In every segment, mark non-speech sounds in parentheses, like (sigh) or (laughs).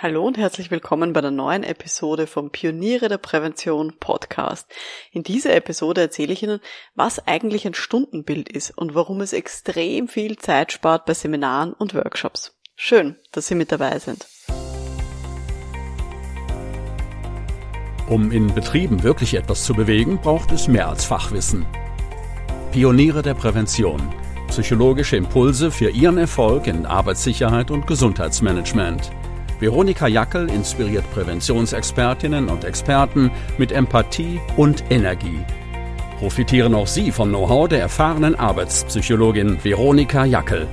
Hallo und herzlich willkommen bei der neuen Episode vom Pioniere der Prävention Podcast. In dieser Episode erzähle ich Ihnen, was eigentlich ein Stundenbild ist und warum es extrem viel Zeit spart bei Seminaren und Workshops. Schön, dass Sie mit dabei sind. Um in Betrieben wirklich etwas zu bewegen, braucht es mehr als Fachwissen. Pioniere der Prävention. Psychologische Impulse für Ihren Erfolg in Arbeitssicherheit und Gesundheitsmanagement. Veronika Jackel inspiriert Präventionsexpertinnen und Experten mit Empathie und Energie. Profitieren auch Sie vom Know-how der erfahrenen Arbeitspsychologin Veronika Jackel.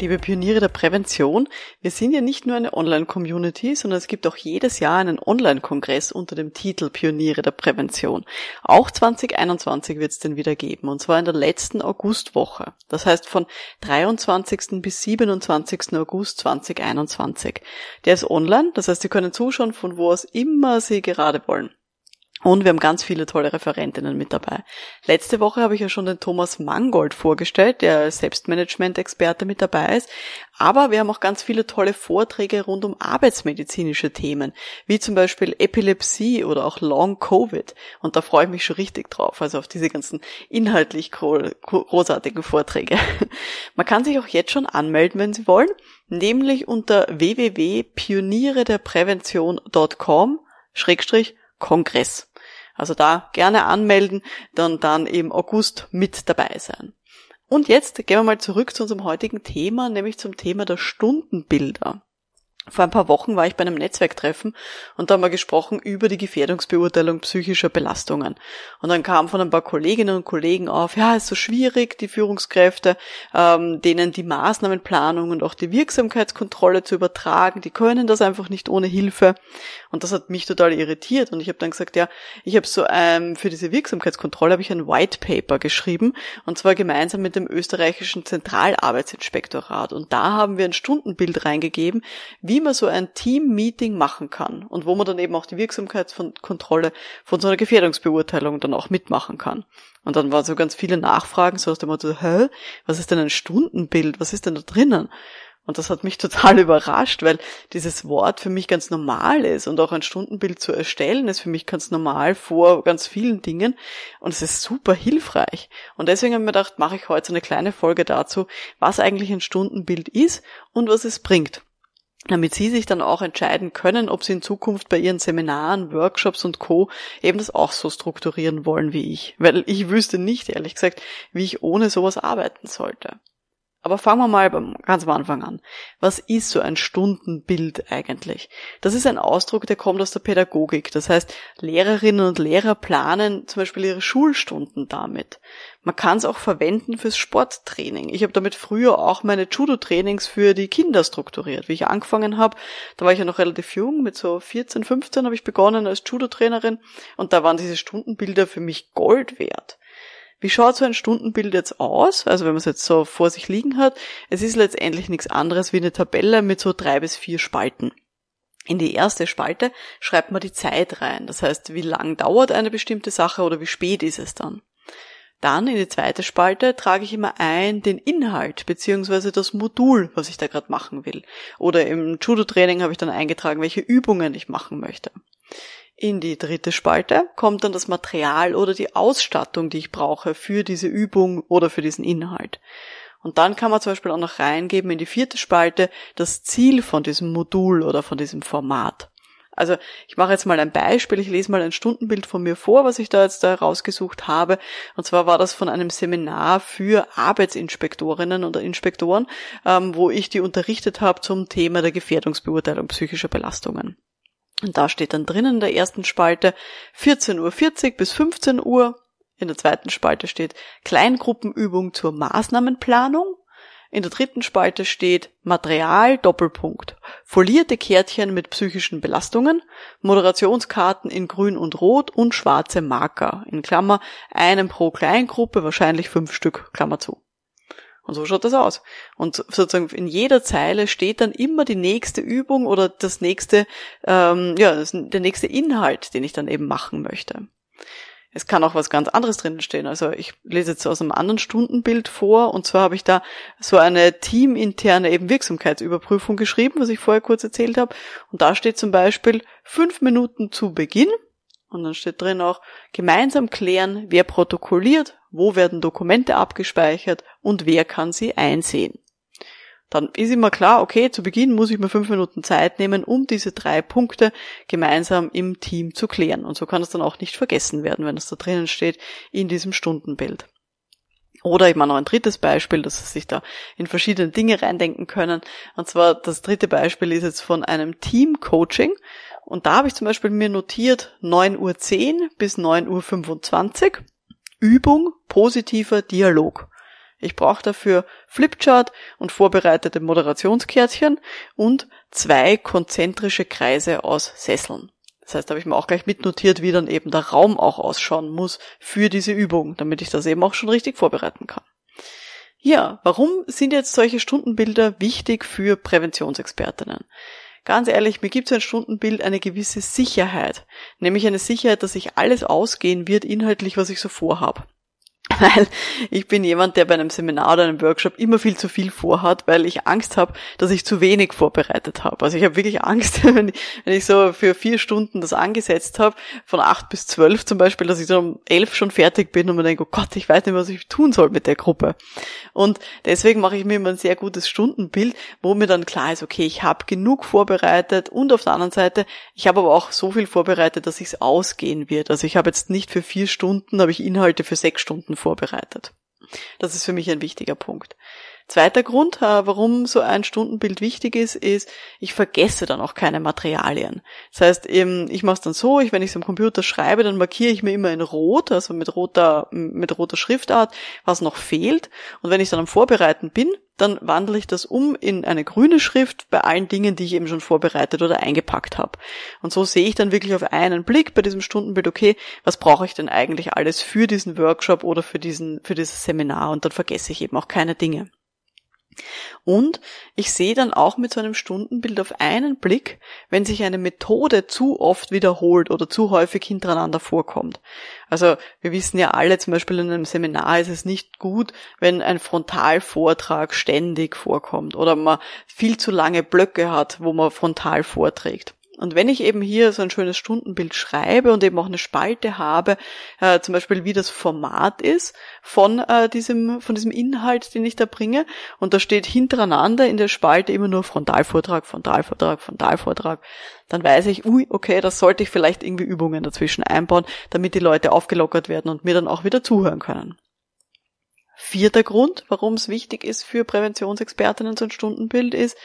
Liebe Pioniere der Prävention, wir sind ja nicht nur eine Online-Community, sondern es gibt auch jedes Jahr einen Online-Kongress unter dem Titel Pioniere der Prävention. Auch 2021 wird es den wieder geben, und zwar in der letzten Augustwoche. Das heißt von 23. bis 27. August 2021. Der ist online, das heißt, Sie können zuschauen, von wo aus immer Sie gerade wollen. Und wir haben ganz viele tolle Referentinnen mit dabei. Letzte Woche habe ich ja schon den Thomas Mangold vorgestellt, der Selbstmanagement-Experte mit dabei ist. Aber wir haben auch ganz viele tolle Vorträge rund um arbeitsmedizinische Themen, wie zum Beispiel Epilepsie oder auch Long Covid. Und da freue ich mich schon richtig drauf, also auf diese ganzen inhaltlich großartigen Vorträge. (laughs) Man kann sich auch jetzt schon anmelden, wenn Sie wollen, nämlich unter www.pionierederprävention.com Kongress. Also da gerne anmelden, dann dann im August mit dabei sein. Und jetzt gehen wir mal zurück zu unserem heutigen Thema, nämlich zum Thema der Stundenbilder. Vor ein paar Wochen war ich bei einem Netzwerktreffen und da haben wir gesprochen über die Gefährdungsbeurteilung psychischer Belastungen. Und dann kam von ein paar Kolleginnen und Kollegen auf, ja, es ist so schwierig, die Führungskräfte, ähm, denen die Maßnahmenplanung und auch die Wirksamkeitskontrolle zu übertragen, die können das einfach nicht ohne Hilfe. Und das hat mich total irritiert. Und ich habe dann gesagt, ja, ich habe so ähm, für diese Wirksamkeitskontrolle habe ich ein White Paper geschrieben und zwar gemeinsam mit dem österreichischen Zentralarbeitsinspektorat. Und da haben wir ein Stundenbild reingegeben, wie wie man so ein Team-Meeting machen kann und wo man dann eben auch die Wirksamkeitskontrolle von so einer Gefährdungsbeurteilung dann auch mitmachen kann. Und dann waren so ganz viele Nachfragen, so aus dem Motto, hä, was ist denn ein Stundenbild? Was ist denn da drinnen? Und das hat mich (laughs) total überrascht, weil dieses Wort für mich ganz normal ist und auch ein Stundenbild zu erstellen ist für mich ganz normal vor ganz vielen Dingen und es ist super hilfreich. Und deswegen habe ich mir gedacht, mache ich heute eine kleine Folge dazu, was eigentlich ein Stundenbild ist und was es bringt damit Sie sich dann auch entscheiden können, ob Sie in Zukunft bei Ihren Seminaren, Workshops und Co. eben das auch so strukturieren wollen wie ich. Weil ich wüsste nicht, ehrlich gesagt, wie ich ohne sowas arbeiten sollte. Aber fangen wir mal ganz am Anfang an. Was ist so ein Stundenbild eigentlich? Das ist ein Ausdruck, der kommt aus der Pädagogik. Das heißt, Lehrerinnen und Lehrer planen zum Beispiel ihre Schulstunden damit. Man kann es auch verwenden fürs Sporttraining. Ich habe damit früher auch meine Judo-Trainings für die Kinder strukturiert. Wie ich angefangen habe, da war ich ja noch relativ jung, mit so 14, 15 habe ich begonnen als Judo-Trainerin und da waren diese Stundenbilder für mich Gold wert. Wie schaut so ein Stundenbild jetzt aus? Also wenn man es jetzt so vor sich liegen hat, es ist letztendlich nichts anderes wie eine Tabelle mit so drei bis vier Spalten. In die erste Spalte schreibt man die Zeit rein. Das heißt, wie lang dauert eine bestimmte Sache oder wie spät ist es dann. Dann in die zweite Spalte trage ich immer ein den Inhalt beziehungsweise das Modul, was ich da gerade machen will. Oder im Judo-Training habe ich dann eingetragen, welche Übungen ich machen möchte. In die dritte Spalte kommt dann das Material oder die Ausstattung, die ich brauche für diese Übung oder für diesen Inhalt. Und dann kann man zum Beispiel auch noch reingeben in die vierte Spalte das Ziel von diesem Modul oder von diesem Format. Also ich mache jetzt mal ein Beispiel, ich lese mal ein Stundenbild von mir vor, was ich da jetzt da rausgesucht habe. Und zwar war das von einem Seminar für Arbeitsinspektorinnen oder Inspektoren, ähm, wo ich die unterrichtet habe zum Thema der Gefährdungsbeurteilung psychischer Belastungen. Und da steht dann drinnen in der ersten Spalte 14.40 Uhr bis 15 Uhr. In der zweiten Spalte steht Kleingruppenübung zur Maßnahmenplanung. In der dritten Spalte steht Material Doppelpunkt. Folierte Kärtchen mit psychischen Belastungen, Moderationskarten in grün und rot und schwarze Marker. In Klammer einem pro Kleingruppe, wahrscheinlich fünf Stück, Klammer zu. Und so schaut das aus. Und sozusagen in jeder Zeile steht dann immer die nächste Übung oder das nächste, ähm, ja, das, der nächste Inhalt, den ich dann eben machen möchte. Es kann auch was ganz anderes drinnen stehen. Also ich lese jetzt aus einem anderen Stundenbild vor und zwar habe ich da so eine teaminterne eben Wirksamkeitsüberprüfung geschrieben, was ich vorher kurz erzählt habe. Und da steht zum Beispiel fünf Minuten zu Beginn und dann steht drin auch gemeinsam klären, wer protokolliert, wo werden Dokumente abgespeichert und wer kann sie einsehen dann ist immer klar, okay, zu Beginn muss ich mir fünf Minuten Zeit nehmen, um diese drei Punkte gemeinsam im Team zu klären. Und so kann es dann auch nicht vergessen werden, wenn es da drinnen steht in diesem Stundenbild. Oder ich meine noch ein drittes Beispiel, dass Sie sich da in verschiedene Dinge reindenken können. Und zwar das dritte Beispiel ist jetzt von einem Team-Coaching. Und da habe ich zum Beispiel mir notiert 9.10 Uhr bis 9.25 Uhr Übung positiver Dialog. Ich brauche dafür Flipchart und vorbereitete Moderationskärtchen und zwei konzentrische Kreise aus Sesseln. Das heißt, da habe ich mir auch gleich mitnotiert, wie dann eben der Raum auch ausschauen muss für diese Übung, damit ich das eben auch schon richtig vorbereiten kann. Ja, warum sind jetzt solche Stundenbilder wichtig für Präventionsexpertinnen? Ganz ehrlich, mir gibt so ein Stundenbild eine gewisse Sicherheit, nämlich eine Sicherheit, dass sich alles ausgehen wird inhaltlich, was ich so vorhabe. (laughs) weil ich bin jemand, der bei einem Seminar oder einem Workshop immer viel zu viel vorhat, weil ich Angst habe, dass ich zu wenig vorbereitet habe. Also ich habe wirklich Angst, (laughs) wenn ich, wenn ich so für vier Stunden das angesetzt habe, von acht bis zwölf zum Beispiel, dass ich so um elf schon fertig bin und mir denke, oh Gott, ich weiß nicht, was ich tun soll mit der Gruppe. Und deswegen mache ich mir immer ein sehr gutes Stundenbild, wo mir dann klar ist, okay, ich habe genug vorbereitet und auf der anderen Seite, ich habe aber auch so viel vorbereitet, dass es ausgehen wird. Also ich habe jetzt nicht für vier Stunden, habe ich Inhalte für sechs Stunden vorbereitet. Das ist für mich ein wichtiger Punkt. Zweiter Grund, äh, warum so ein Stundenbild wichtig ist, ist, ich vergesse dann auch keine Materialien. Das heißt, ich mache es dann so, ich, wenn ich es am Computer schreibe, dann markiere ich mir immer in Rot, also mit roter, mit roter Schriftart, was noch fehlt. Und wenn ich dann am Vorbereiten bin, dann wandle ich das um in eine grüne Schrift bei allen Dingen, die ich eben schon vorbereitet oder eingepackt habe. Und so sehe ich dann wirklich auf einen Blick bei diesem Stundenbild, okay, was brauche ich denn eigentlich alles für diesen Workshop oder für diesen, für dieses Seminar? Und dann vergesse ich eben auch keine Dinge. Und ich sehe dann auch mit so einem Stundenbild auf einen Blick, wenn sich eine Methode zu oft wiederholt oder zu häufig hintereinander vorkommt. Also wir wissen ja alle, zum Beispiel in einem Seminar ist es nicht gut, wenn ein Frontalvortrag ständig vorkommt oder man viel zu lange Blöcke hat, wo man frontal vorträgt. Und wenn ich eben hier so ein schönes Stundenbild schreibe und eben auch eine Spalte habe, äh, zum Beispiel wie das Format ist von äh, diesem, von diesem Inhalt, den ich da bringe, und da steht hintereinander in der Spalte immer nur Frontalvortrag, Frontalvortrag, Frontalvortrag, dann weiß ich, ui, okay, das sollte ich vielleicht irgendwie Übungen dazwischen einbauen, damit die Leute aufgelockert werden und mir dann auch wieder zuhören können. Vierter Grund, warum es wichtig ist für Präventionsexpertinnen so ein Stundenbild ist,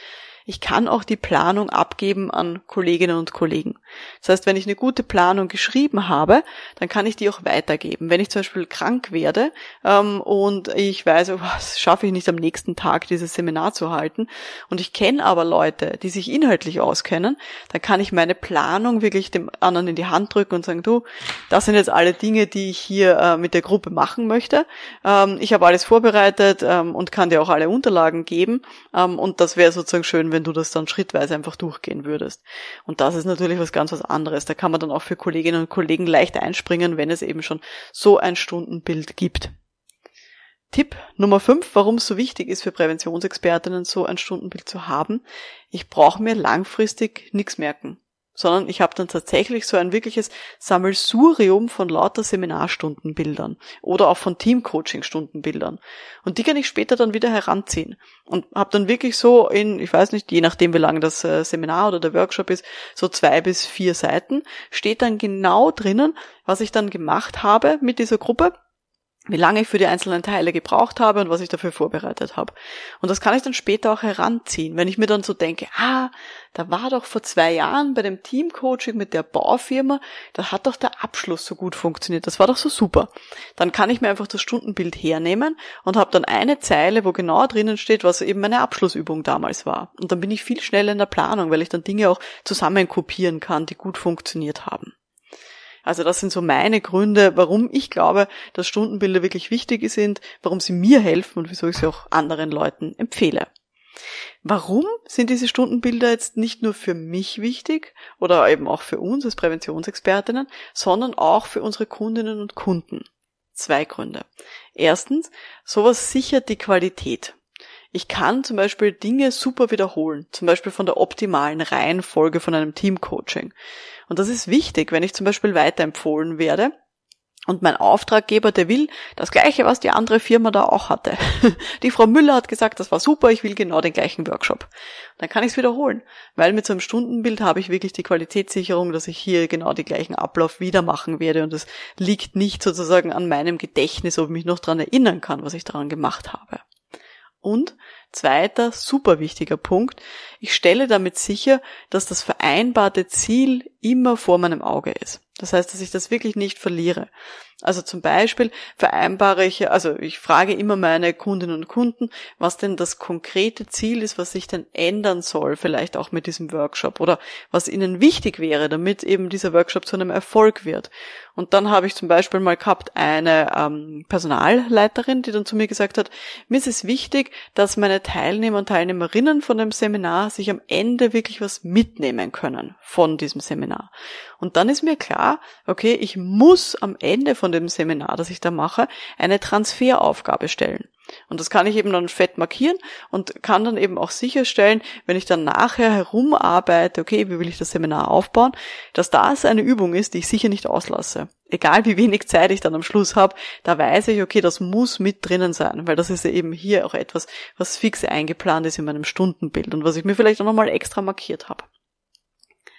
ich kann auch die Planung abgeben an Kolleginnen und Kollegen. Das heißt, wenn ich eine gute Planung geschrieben habe, dann kann ich die auch weitergeben. Wenn ich zum Beispiel krank werde ähm, und ich weiß, oh, was schaffe ich nicht am nächsten Tag, dieses Seminar zu halten, und ich kenne aber Leute, die sich inhaltlich auskennen, dann kann ich meine Planung wirklich dem anderen in die Hand drücken und sagen, du, das sind jetzt alle Dinge, die ich hier äh, mit der Gruppe machen möchte. Ähm, ich habe alles vorbereitet ähm, und kann dir auch alle Unterlagen geben. Ähm, und das wäre sozusagen schön, wenn du das dann schrittweise einfach durchgehen würdest. Und das ist natürlich was ganz was anderes. Da kann man dann auch für Kolleginnen und Kollegen leicht einspringen, wenn es eben schon so ein Stundenbild gibt. Tipp Nummer 5, warum es so wichtig ist für Präventionsexpertinnen, so ein Stundenbild zu haben. Ich brauche mir langfristig nichts merken sondern ich habe dann tatsächlich so ein wirkliches Sammelsurium von lauter Seminarstundenbildern oder auch von Teamcoaching-Stundenbildern. Und die kann ich später dann wieder heranziehen und habe dann wirklich so in, ich weiß nicht, je nachdem wie lang das äh, Seminar oder der Workshop ist, so zwei bis vier Seiten, steht dann genau drinnen, was ich dann gemacht habe mit dieser Gruppe wie lange ich für die einzelnen Teile gebraucht habe und was ich dafür vorbereitet habe. Und das kann ich dann später auch heranziehen, wenn ich mir dann so denke, ah, da war doch vor zwei Jahren bei dem Teamcoaching mit der Baufirma, da hat doch der Abschluss so gut funktioniert, das war doch so super. Dann kann ich mir einfach das Stundenbild hernehmen und habe dann eine Zeile, wo genau drinnen steht, was eben meine Abschlussübung damals war. Und dann bin ich viel schneller in der Planung, weil ich dann Dinge auch zusammen kopieren kann, die gut funktioniert haben. Also das sind so meine Gründe, warum ich glaube, dass Stundenbilder wirklich wichtig sind, warum sie mir helfen und wieso ich sie auch anderen Leuten empfehle. Warum sind diese Stundenbilder jetzt nicht nur für mich wichtig oder eben auch für uns als Präventionsexpertinnen, sondern auch für unsere Kundinnen und Kunden? Zwei Gründe. Erstens, sowas sichert die Qualität. Ich kann zum Beispiel Dinge super wiederholen, zum Beispiel von der optimalen Reihenfolge von einem Teamcoaching. Und das ist wichtig, wenn ich zum Beispiel weiterempfohlen werde, und mein Auftraggeber, der will das Gleiche, was die andere Firma da auch hatte. (laughs) Die Frau Müller hat gesagt, das war super, ich will genau den gleichen Workshop. Dann kann ich es wiederholen, weil mit so einem Stundenbild habe ich wirklich die Qualitätssicherung, dass ich hier genau den gleichen Ablauf wieder machen werde und es liegt nicht sozusagen an meinem Gedächtnis, ob ich mich noch daran erinnern kann, was ich daran gemacht habe. Und zweiter super wichtiger Punkt, ich stelle damit sicher, dass das vereinbarte Ziel immer vor meinem Auge ist. Das heißt, dass ich das wirklich nicht verliere. Also zum Beispiel vereinbare ich, also ich frage immer meine Kundinnen und Kunden, was denn das konkrete Ziel ist, was sich denn ändern soll, vielleicht auch mit diesem Workshop oder was ihnen wichtig wäre, damit eben dieser Workshop zu einem Erfolg wird. Und dann habe ich zum Beispiel mal gehabt eine ähm, Personalleiterin, die dann zu mir gesagt hat, mir ist es wichtig, dass meine Teilnehmer und Teilnehmerinnen von dem Seminar sich am Ende wirklich was mitnehmen können von diesem Seminar. Und dann ist mir klar, okay, ich muss am Ende von dem Seminar, das ich da mache, eine Transferaufgabe stellen. Und das kann ich eben dann fett markieren und kann dann eben auch sicherstellen, wenn ich dann nachher herumarbeite, okay, wie will ich das Seminar aufbauen, dass das eine Übung ist, die ich sicher nicht auslasse. Egal wie wenig Zeit ich dann am Schluss habe, da weiß ich, okay, das muss mit drinnen sein, weil das ist ja eben hier auch etwas, was fix eingeplant ist in meinem Stundenbild und was ich mir vielleicht auch nochmal extra markiert habe.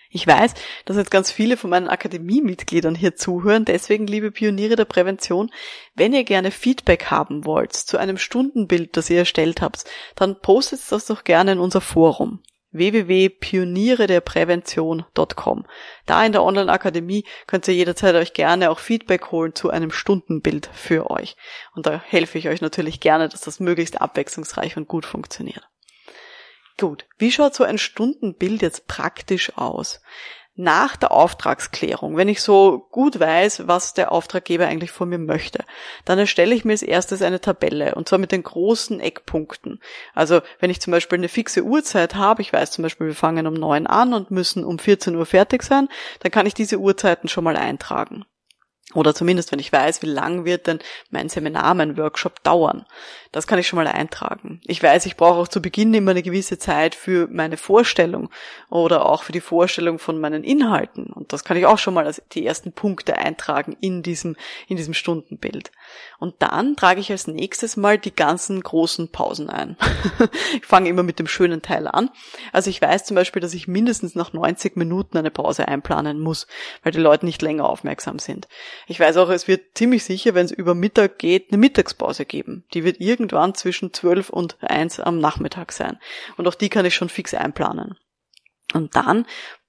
Ich weiß, dass jetzt ganz viele von meinen Akademiemitgliedern hier zuhören. Deswegen, liebe Pioniere der Prävention, wenn ihr gerne Feedback haben wollt zu einem Stundenbild, das ihr erstellt habt, dann postet das doch gerne in unser Forum www.pionierederprävention.com. Da in der Online-Akademie könnt ihr jederzeit euch gerne auch Feedback holen zu einem Stundenbild für euch. Und da helfe ich euch natürlich gerne, dass das möglichst abwechslungsreich und gut funktioniert. Gut, wie schaut so ein Stundenbild jetzt praktisch aus? Nach der Auftragsklärung, wenn ich so gut weiß, was der Auftraggeber eigentlich von mir möchte, dann erstelle ich mir als erstes eine Tabelle und zwar mit den großen Eckpunkten. Also wenn ich zum Beispiel eine fixe Uhrzeit habe, ich weiß zum Beispiel, wir fangen um neun an und müssen um 14 Uhr fertig sein, dann kann ich diese Uhrzeiten schon mal eintragen. Oder zumindest, wenn ich weiß, wie lang wird denn mein Seminar, mein Workshop dauern. Das kann ich schon mal eintragen. Ich weiß, ich brauche auch zu Beginn immer eine gewisse Zeit für meine Vorstellung oder auch für die Vorstellung von meinen Inhalten. Und das kann ich auch schon mal als die ersten Punkte eintragen in diesem, in diesem Stundenbild. Und dann trage ich als nächstes mal die ganzen großen Pausen ein. (laughs) ich fange immer mit dem schönen Teil an. Also ich weiß zum Beispiel, dass ich mindestens nach 90 Minuten eine Pause einplanen muss, weil die Leute nicht länger aufmerksam sind. Ich weiß auch, es wird ziemlich sicher, wenn es über Mittag geht, eine Mittagspause geben. Die wird irgendwann zwischen 12 und 1 am Nachmittag sein. Und auch die kann ich schon fix einplanen. Und dann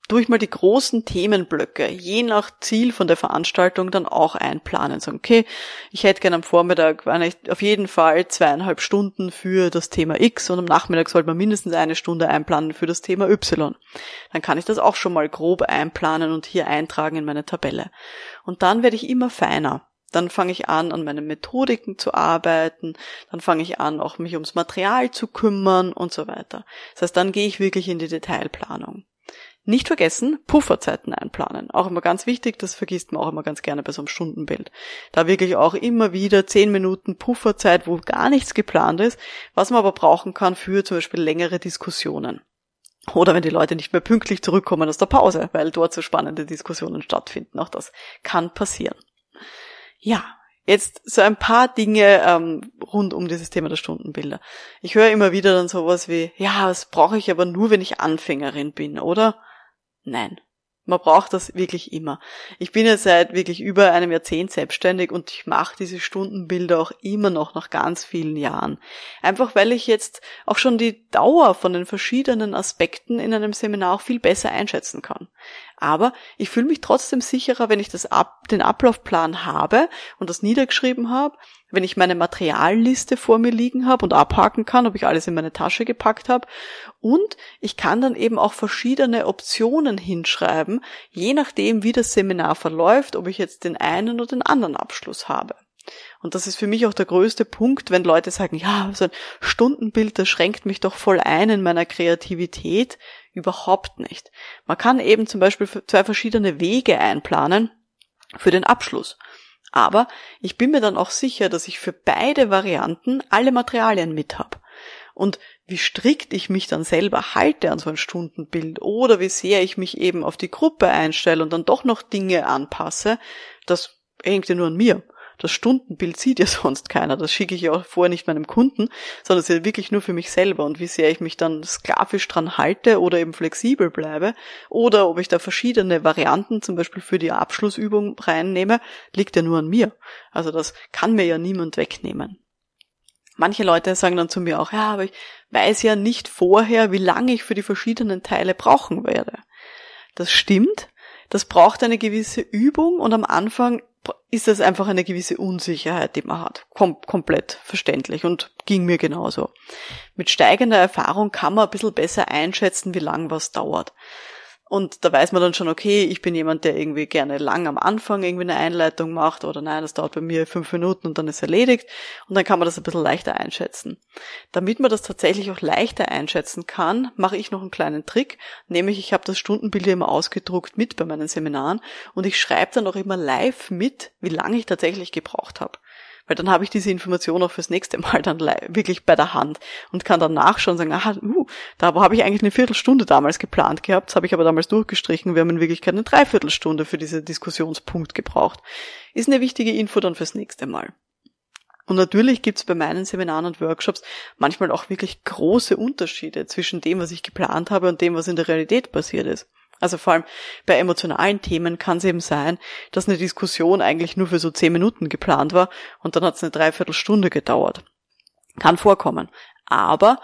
tue ich mal die großen Themenblöcke, je nach Ziel von der Veranstaltung, dann auch einplanen. Sagen, okay, ich hätte gerne am Vormittag auf jeden Fall zweieinhalb Stunden für das Thema X und am Nachmittag sollte man mindestens eine Stunde einplanen für das Thema Y. Dann kann ich das auch schon mal grob einplanen und hier eintragen in meine Tabelle. Und dann werde ich immer feiner. Dann fange ich an, an meinen Methodiken zu arbeiten. Dann fange ich an, auch mich ums Material zu kümmern und so weiter. Das heißt, dann gehe ich wirklich in die Detailplanung. Nicht vergessen, Pufferzeiten einplanen. Auch immer ganz wichtig, das vergisst man auch immer ganz gerne bei so einem Stundenbild. Da wirklich auch immer wieder zehn Minuten Pufferzeit, wo gar nichts geplant ist, was man aber brauchen kann für zum Beispiel längere Diskussionen. Oder wenn die Leute nicht mehr pünktlich zurückkommen aus der Pause, weil dort so spannende Diskussionen stattfinden. Auch das kann passieren. Ja, Jetzt so ein paar Dinge ähm, rund um dieses Thema der Stundenbilder. Ich höre immer wieder dann sowas wie, ja, das brauche ich aber nur, wenn ich Anfängerin bin, oder? Nein. Man braucht das wirklich immer. Ich bin ja seit wirklich über einem Jahrzehnt selbstständig und ich mache diese Stundenbilder auch immer noch nach ganz vielen Jahren. Einfach weil ich jetzt auch schon die Dauer von den verschiedenen Aspekten in einem Seminar auch viel besser einschätzen kann. Aber ich fühle mich trotzdem sicherer, wenn ich das ab, den Ablaufplan habe und das niedergeschrieben habe, wenn ich meine Materialliste vor mir liegen habe und abhaken kann, ob ich alles in meine Tasche gepackt habe. Und ich kann dann eben auch verschiedene Optionen hinschreiben, je nachdem, wie das Seminar verläuft, ob ich jetzt den einen oder den anderen Abschluss habe. Und das ist für mich auch der größte Punkt, wenn Leute sagen, ja, so ein Stundenbild, das schränkt mich doch voll ein in meiner Kreativität. Überhaupt nicht. Man kann eben zum Beispiel zwei verschiedene Wege einplanen für den Abschluss. Aber ich bin mir dann auch sicher, dass ich für beide Varianten alle Materialien mit habe. Und wie strikt ich mich dann selber halte an so ein Stundenbild oder wie sehr ich mich eben auf die Gruppe einstelle und dann doch noch Dinge anpasse, das hängt ja nur an mir. Das Stundenbild sieht ja (laughs) sonst keiner. Das schicke ich ja auch vorher nicht meinem Kunden, sondern es ist ja wirklich nur für mich selber. Und wie sehr ich mich dann sklavisch dran halte oder eben flexibel bleibe oder ob ich da verschiedene Varianten zum Beispiel für die Abschlussübung reinnehme, liegt ja nur an mir. Also das kann mir ja niemand wegnehmen. Manche Leute sagen dann zu mir auch, ja, aber ich weiß ja nicht vorher, wie lange ich für die verschiedenen Teile brauchen werde. Das stimmt. Das braucht eine gewisse Übung und am Anfang ist das einfach eine gewisse Unsicherheit, die man hat. Kom komplett verständlich und ging mir genauso. Mit steigender Erfahrung kann man ein bisschen besser einschätzen, wie lang was dauert. Und da weiß man dann schon, okay, ich bin jemand, der irgendwie gerne lang am Anfang irgendwie eine Einleitung macht oder nein, das dauert bei mir fünf Minuten und dann ist erledigt. Und dann kann man das ein bisschen leichter einschätzen. Damit man das tatsächlich auch leichter einschätzen kann, mache ich noch einen kleinen Trick, nämlich ich habe das Stundenbild immer ausgedruckt mit bei meinen Seminaren und ich schreibe dann auch immer live mit, wie lange ich tatsächlich gebraucht habe. Weil dann habe ich diese Information auch fürs nächste Mal dann wirklich bei der Hand und kann dann nachschauen sagen, aha, uh, da habe ich eigentlich eine Viertelstunde damals geplant gehabt, das habe ich aber damals durchgestrichen, wir haben in Wirklichkeit eine Dreiviertelstunde für diesen Diskussionspunkt gebraucht. Ist eine wichtige Info dann fürs nächste Mal. Und natürlich gibt's bei meinen Seminaren und Workshops manchmal auch wirklich große Unterschiede zwischen dem, was ich geplant habe und dem, was in der Realität passiert ist. Also vor allem bei emotionalen Themen kann es eben sein, dass eine Diskussion eigentlich nur für so zehn Minuten geplant war und dann hat es eine Dreiviertelstunde gedauert. Kann vorkommen. Aber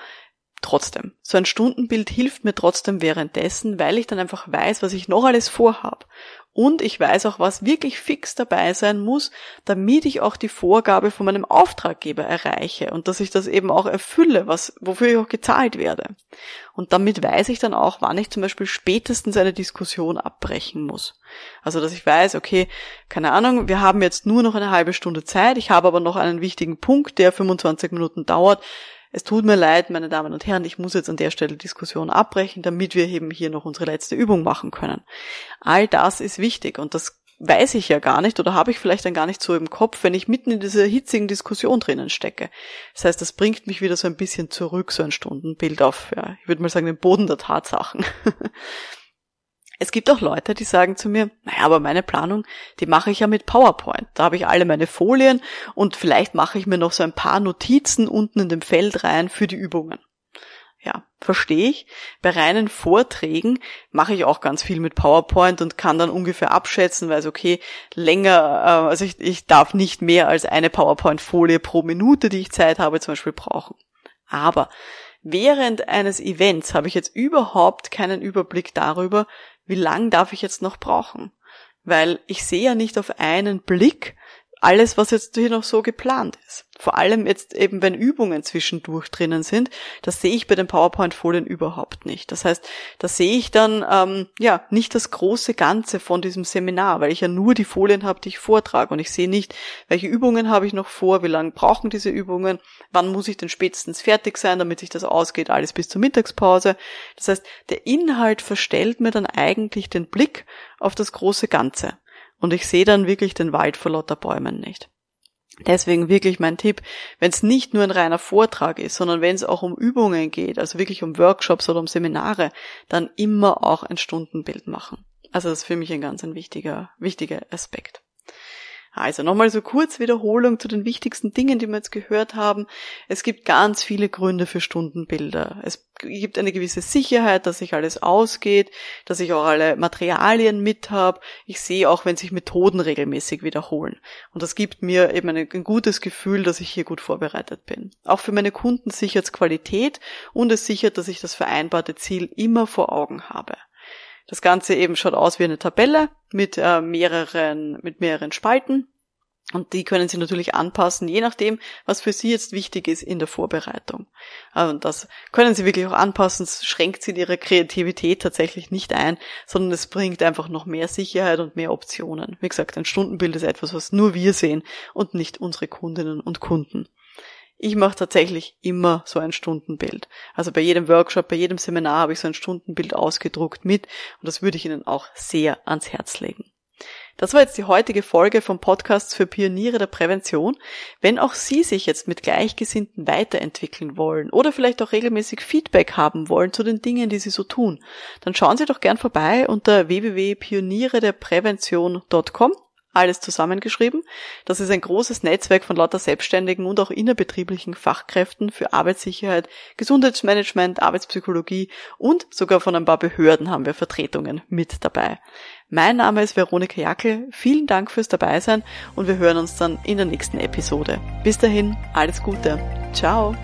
trotzdem, so ein Stundenbild hilft mir trotzdem währenddessen, weil ich dann einfach weiß, was ich noch alles vorhab. Und ich weiß auch, was wirklich fix dabei sein muss, damit ich auch die Vorgabe von meinem Auftraggeber erreiche und dass ich das eben auch erfülle, was, wofür ich auch gezahlt werde. Und damit weiß ich dann auch, wann ich zum Beispiel spätestens eine Diskussion abbrechen muss. Also, dass ich weiß, okay, keine Ahnung, wir haben jetzt nur noch eine halbe Stunde Zeit, ich habe aber noch einen wichtigen Punkt, der 25 Minuten dauert es tut mir leid, meine Damen und Herren, ich muss jetzt an der Stelle Diskussion abbrechen, damit wir eben hier noch unsere letzte Übung machen können. All das ist wichtig und das weiß ich ja gar nicht oder habe ich vielleicht dann gar nicht so im Kopf, wenn ich mitten in dieser hitzigen Diskussion drinnen stecke. Das heißt, das bringt mich wieder so ein bisschen zurück, so ein Stundenbild auf, ja, ich würde mal sagen, den Boden der Tatsachen. (laughs) Es gibt auch Leute, die sagen zu mir, naja, aber meine Planung, die mache ich ja mit PowerPoint. Da habe ich alle meine Folien und vielleicht mache ich mir noch so ein paar Notizen unten in dem Feld rein für die Übungen. Ja, verstehe ich. Bei reinen Vorträgen mache ich auch ganz viel mit PowerPoint und kann dann ungefähr abschätzen, weil es okay, länger, äh, also ich, ich darf nicht mehr als eine PowerPoint-Folie pro Minute, die ich Zeit habe, zum Beispiel brauchen. Aber während eines Events habe ich jetzt überhaupt keinen Überblick darüber, wie lang darf ich jetzt noch brauchen? Weil ich sehe ja nicht auf einen Blick alles, was jetzt hier noch so geplant ist. Vor allem jetzt eben, wenn Übungen zwischendurch drinnen sind, das sehe ich bei den PowerPoint-Folien überhaupt nicht. Das heißt, da sehe ich dann ähm, ja nicht das große Ganze von diesem Seminar, weil ich ja nur die Folien habe, die ich vortrage und ich sehe nicht, welche Übungen habe ich noch vor, wie lange brauchen diese Übungen, wann muss ich denn spätestens fertig sein, damit sich das ausgeht, alles bis zur Mittagspause. Das heißt, der Inhalt verstellt mir dann eigentlich den Blick auf das große Ganze. Und ich sehe dann wirklich den Wald vor lauter Bäumen nicht. Deswegen wirklich mein Tipp, wenn es nicht nur ein reiner Vortrag ist, sondern wenn es auch um Übungen geht, also wirklich um Workshops oder um Seminare, dann immer auch ein Stundenbild machen. Also das ist für mich ein ganz ein wichtiger, wichtiger Aspekt. Also nochmal so kurz Wiederholung zu den wichtigsten Dingen, die wir jetzt gehört haben. Es gibt ganz viele Gründe für Stundenbilder. Es gibt eine gewisse Sicherheit, dass sich alles ausgeht, dass ich auch alle Materialien mit habe. Ich sehe auch, wenn sich Methoden regelmäßig wiederholen. Und das gibt mir eben ein, gutes Gefühl, dass ich hier gut vorbereitet bin. Auch für meine Kunden sichert es Qualität und es sichert, dass ich das vereinbarte Ziel immer vor Augen habe. Das Ganze eben schaut aus wie eine Tabelle mit äh, mehreren, mit mehreren Spalten. Und die können Sie natürlich anpassen, je nachdem, was für Sie jetzt wichtig ist in der Vorbereitung. Und das können Sie wirklich auch anpassen. Es schränkt Sie in Ihrer Kreativität tatsächlich nicht ein, sondern es bringt einfach noch mehr Sicherheit und mehr Optionen. Wie gesagt, ein Stundenbild ist etwas, was nur wir sehen und nicht unsere Kundinnen und Kunden. Ich mache tatsächlich immer so ein Stundenbild. Also bei jedem Workshop, bei jedem Seminar habe ich so ein Stundenbild ausgedruckt mit und das würde ich Ihnen auch sehr ans Herz legen. Das war jetzt die heutige Folge vom Podcast für Pioniere der Prävention. Wenn auch Sie sich jetzt mit Gleichgesinnten weiterentwickeln wollen oder vielleicht auch regelmäßig Feedback haben wollen zu den Dingen, die Sie so tun, dann schauen Sie doch gern vorbei unter www.pionierederprävention.com alles zusammengeschrieben. Das ist ein großes Netzwerk von lauter selbstständigen und auch innerbetrieblichen Fachkräften für Arbeitssicherheit, Gesundheitsmanagement, Arbeitspsychologie und sogar von ein paar Behörden haben wir Vertretungen mit dabei. Mein Name ist Veronika Jackel. Vielen Dank fürs Dabeisein und wir hören uns dann in der nächsten Episode. Bis dahin, alles Gute. Ciao.